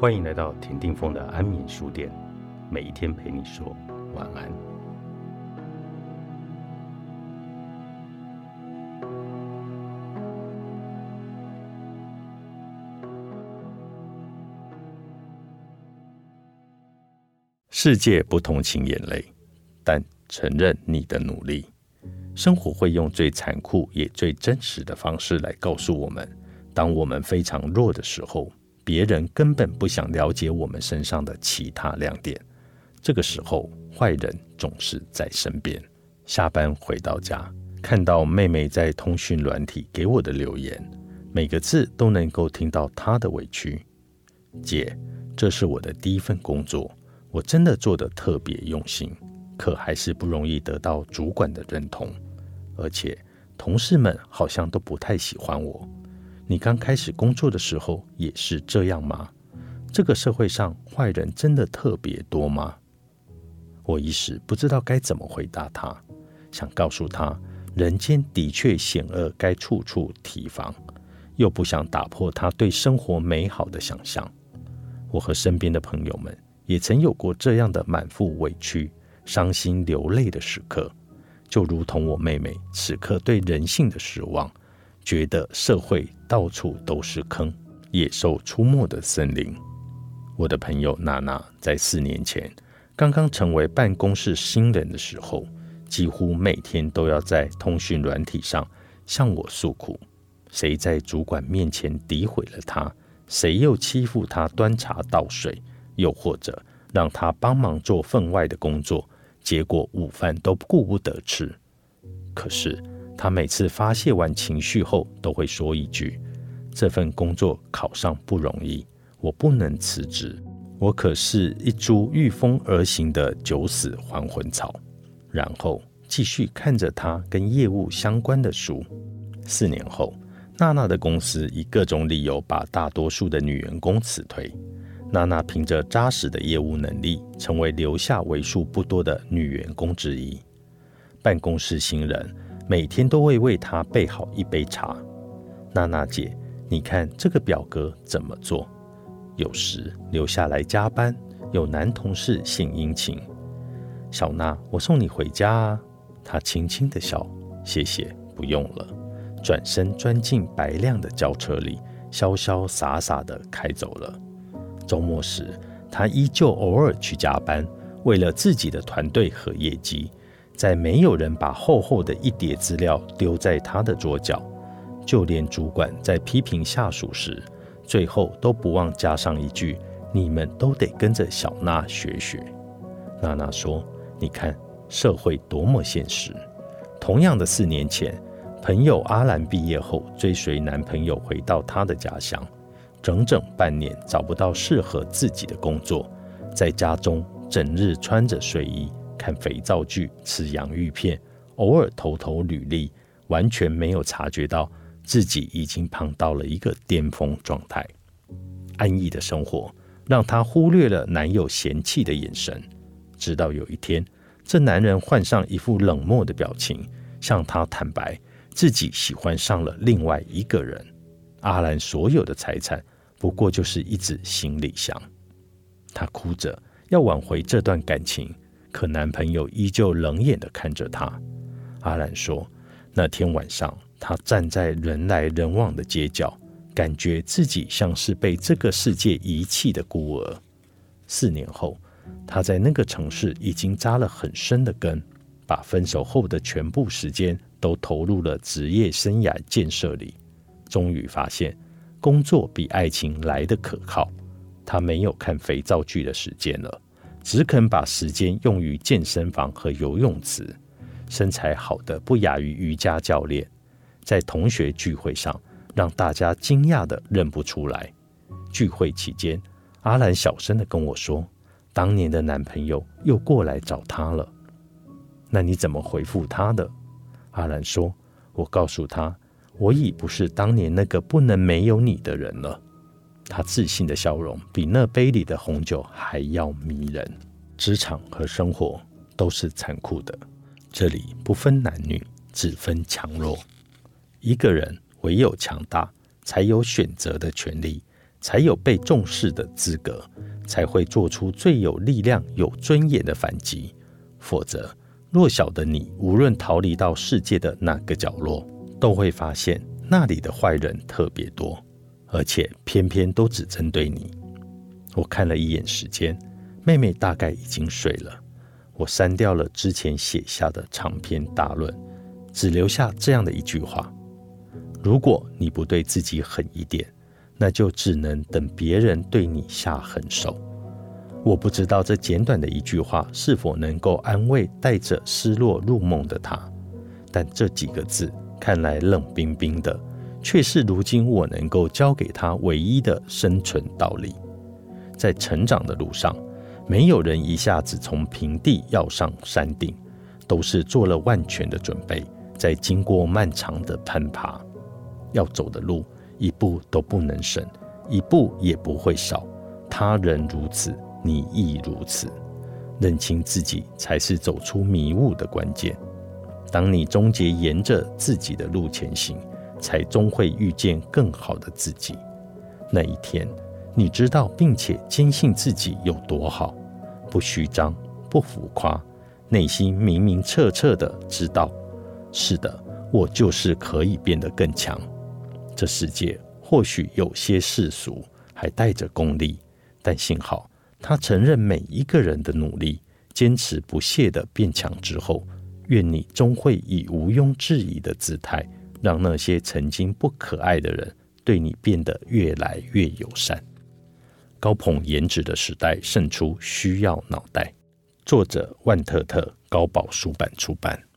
欢迎来到田定峰的安眠书店，每一天陪你说晚安。世界不同情眼泪，但承认你的努力。生活会用最残酷也最真实的方式来告诉我们：当我们非常弱的时候。别人根本不想了解我们身上的其他亮点。这个时候，坏人总是在身边。下班回到家，看到妹妹在通讯软体给我的留言，每个字都能够听到她的委屈。姐，这是我的第一份工作，我真的做的特别用心，可还是不容易得到主管的认同，而且同事们好像都不太喜欢我。你刚开始工作的时候也是这样吗？这个社会上坏人真的特别多吗？我一时不知道该怎么回答他，想告诉他人间的确险恶，该处处提防，又不想打破他对生活美好的想象。我和身边的朋友们也曾有过这样的满腹委屈、伤心流泪的时刻，就如同我妹妹此刻对人性的失望。觉得社会到处都是坑，野兽出没的森林。我的朋友娜娜在四年前刚刚成为办公室新人的时候，几乎每天都要在通讯软体上向我诉苦：谁在主管面前诋毁了他，谁又欺负他端茶倒水，又或者让他帮忙做分外的工作，结果午饭都顾不得吃。可是。他每次发泄完情绪后，都会说一句：“这份工作考上不容易，我不能辞职。我可是一株御风而行的九死还魂草。”然后继续看着他跟业务相关的书。四年后，娜娜的公司以各种理由把大多数的女员工辞退。娜娜凭着扎实的业务能力，成为留下为数不多的女员工之一。办公室新人。每天都会为他备好一杯茶。娜娜姐，你看这个表格怎么做？有时留下来加班，有男同事献殷勤。小娜，我送你回家啊。她轻轻的笑，谢谢，不用了。转身钻进白亮的轿车里，潇潇洒洒的开走了。周末时，她依旧偶尔去加班，为了自己的团队和业绩。在没有人把厚厚的一叠资料丢在他的桌角，就连主管在批评下属时，最后都不忘加上一句：“你们都得跟着小娜学学。”娜娜说：“你看社会多么现实。”同样的四年前，朋友阿兰毕业后追随男朋友回到他的家乡，整整半年找不到适合自己的工作，在家中整日穿着睡衣。看肥皂剧、吃洋芋片，偶尔偷偷履历，完全没有察觉到自己已经胖到了一个巅峰状态。安逸的生活让她忽略了男友嫌弃的眼神。直到有一天，这男人换上一副冷漠的表情，向她坦白自己喜欢上了另外一个人。阿兰所有的财产不过就是一纸行李箱。她哭着要挽回这段感情。可男朋友依旧冷眼地看着她。阿兰说：“那天晚上，她站在人来人往的街角，感觉自己像是被这个世界遗弃的孤儿。四年后，她在那个城市已经扎了很深的根，把分手后的全部时间都投入了职业生涯建设里。终于发现，工作比爱情来的可靠。她没有看肥皂剧的时间了。”只肯把时间用于健身房和游泳池，身材好的不亚于瑜伽教练。在同学聚会上，让大家惊讶的认不出来。聚会期间，阿兰小声的跟我说：“当年的男朋友又过来找她了。”那你怎么回复他的？阿兰说：“我告诉他，我已不是当年那个不能没有你的人了。”他自信的笑容比那杯里的红酒还要迷人。职场和生活都是残酷的，这里不分男女，只分强弱。一个人唯有强大，才有选择的权利，才有被重视的资格，才会做出最有力量、有尊严的反击。否则，弱小的你，无论逃离到世界的哪个角落，都会发现那里的坏人特别多，而且偏偏都只针对你。我看了一眼时间，妹妹大概已经睡了。我删掉了之前写下的长篇大论，只留下这样的一句话：如果你不对自己狠一点，那就只能等别人对你下狠手。我不知道这简短的一句话是否能够安慰带着失落入梦的他，但这几个字看来冷冰冰的，却是如今我能够教给他唯一的生存道理。在成长的路上，没有人一下子从平地要上山顶，都是做了万全的准备，在经过漫长的攀爬，要走的路一步都不能省，一步也不会少。他人如此。你亦如此，认清自己才是走出迷雾的关键。当你终结沿着自己的路前行，才终会遇见更好的自己。那一天，你知道并且坚信自己有多好，不虚张，不浮夸，内心明明澈澈的知道：是的，我就是可以变得更强。这世界或许有些世俗，还带着功利，但幸好。他承认每一个人的努力，坚持不懈的变强之后，愿你终会以毋庸置疑的姿态，让那些曾经不可爱的人对你变得越来越友善。高捧颜值的时代胜出需要脑袋。作者万特特高宝书版出版。